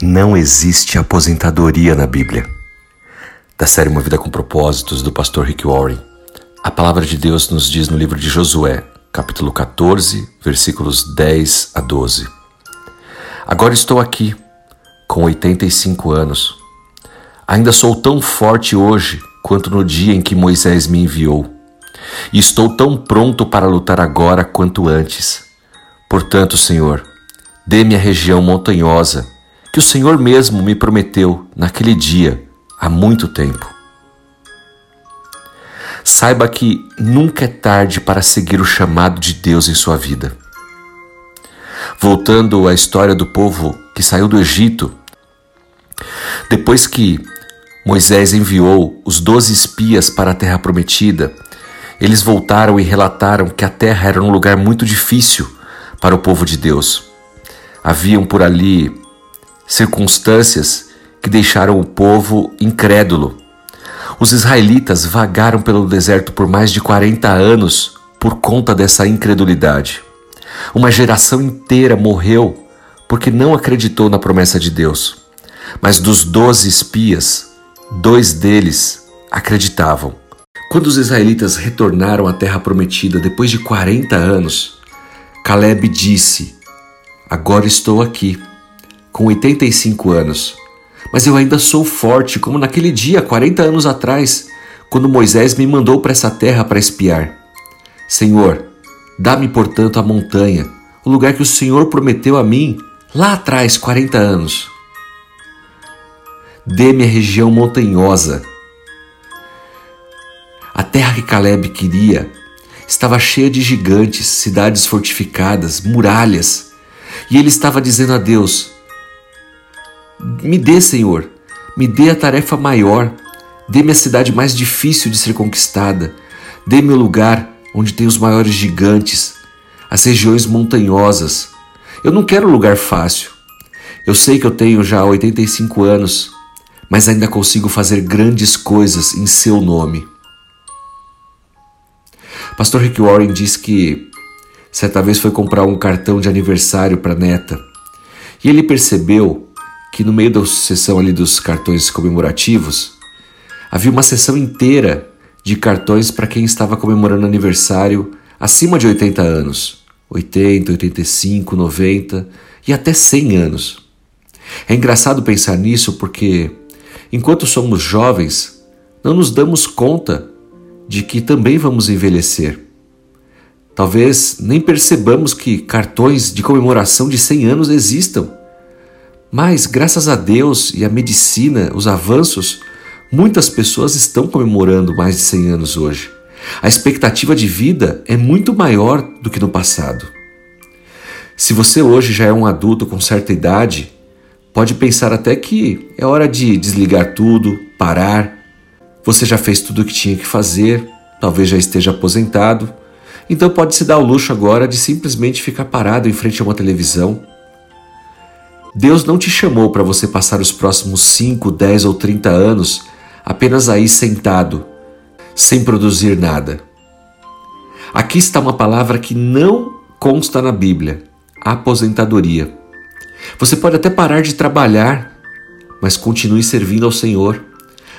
Não existe aposentadoria na Bíblia. Da série Uma Vida com Propósitos, do pastor Rick Warren, a palavra de Deus nos diz no livro de Josué, capítulo 14, versículos 10 a 12. Agora estou aqui, com 85 anos. Ainda sou tão forte hoje quanto no dia em que Moisés me enviou. E estou tão pronto para lutar agora quanto antes. Portanto, Senhor, dê-me a região montanhosa que o Senhor mesmo me prometeu naquele dia, há muito tempo. Saiba que nunca é tarde para seguir o chamado de Deus em sua vida. Voltando à história do povo que saiu do Egito, depois que Moisés enviou os doze espias para a terra prometida, eles voltaram e relataram que a terra era um lugar muito difícil para o povo de Deus. Haviam por ali circunstâncias que deixaram o povo incrédulo. Os israelitas vagaram pelo deserto por mais de 40 anos por conta dessa incredulidade. Uma geração inteira morreu porque não acreditou na promessa de Deus. Mas dos doze espias, dois deles acreditavam. Quando os israelitas retornaram à terra prometida depois de 40 anos, Caleb disse: Agora estou aqui com 85 anos. Mas eu ainda sou forte, como naquele dia, 40 anos atrás, quando Moisés me mandou para essa terra para espiar. Senhor, dá-me, portanto, a montanha, o lugar que o Senhor prometeu a mim lá atrás, 40 anos. Dê-me a região montanhosa. A terra que Caleb queria estava cheia de gigantes, cidades fortificadas, muralhas. E ele estava dizendo a Deus: me dê, Senhor, me dê a tarefa maior, dê-me a cidade mais difícil de ser conquistada, dê-me o lugar onde tem os maiores gigantes, as regiões montanhosas. Eu não quero lugar fácil. Eu sei que eu tenho já 85 anos, mas ainda consigo fazer grandes coisas em seu nome. Pastor Rick Warren diz que certa vez foi comprar um cartão de aniversário para a neta e ele percebeu que no meio da sessão ali dos cartões comemorativos, havia uma sessão inteira de cartões para quem estava comemorando aniversário acima de 80 anos, 80, 85, 90 e até 100 anos. É engraçado pensar nisso porque, enquanto somos jovens, não nos damos conta de que também vamos envelhecer. Talvez nem percebamos que cartões de comemoração de 100 anos existam mas, graças a Deus e à medicina, os avanços, muitas pessoas estão comemorando mais de 100 anos hoje. A expectativa de vida é muito maior do que no passado. Se você hoje já é um adulto com certa idade, pode pensar até que é hora de desligar tudo, parar. Você já fez tudo o que tinha que fazer, talvez já esteja aposentado, então pode se dar o luxo agora de simplesmente ficar parado em frente a uma televisão Deus não te chamou para você passar os próximos 5, 10 ou 30 anos apenas aí sentado, sem produzir nada. Aqui está uma palavra que não consta na Bíblia: aposentadoria. Você pode até parar de trabalhar, mas continue servindo ao Senhor.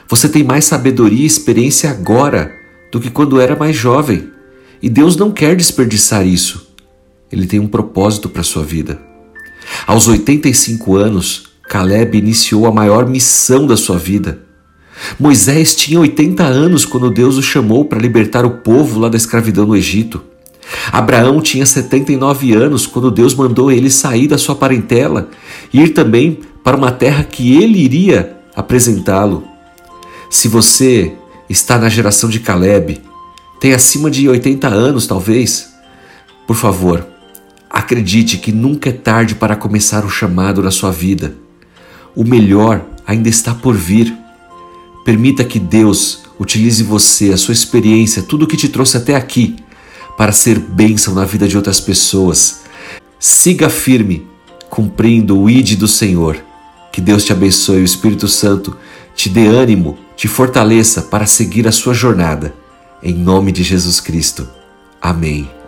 Você tem mais sabedoria e experiência agora do que quando era mais jovem. E Deus não quer desperdiçar isso. Ele tem um propósito para a sua vida. Aos 85 anos, Caleb iniciou a maior missão da sua vida. Moisés tinha 80 anos quando Deus o chamou para libertar o povo lá da escravidão no Egito. Abraão tinha 79 anos quando Deus mandou ele sair da sua parentela e ir também para uma terra que ele iria apresentá-lo. Se você está na geração de Caleb, tem acima de 80 anos talvez, por favor, Acredite que nunca é tarde para começar o chamado na sua vida. O melhor ainda está por vir. Permita que Deus utilize você, a sua experiência, tudo o que te trouxe até aqui, para ser bênção na vida de outras pessoas. Siga firme, cumprindo o ID do Senhor. Que Deus te abençoe, o Espírito Santo te dê ânimo, te fortaleça para seguir a sua jornada. Em nome de Jesus Cristo. Amém.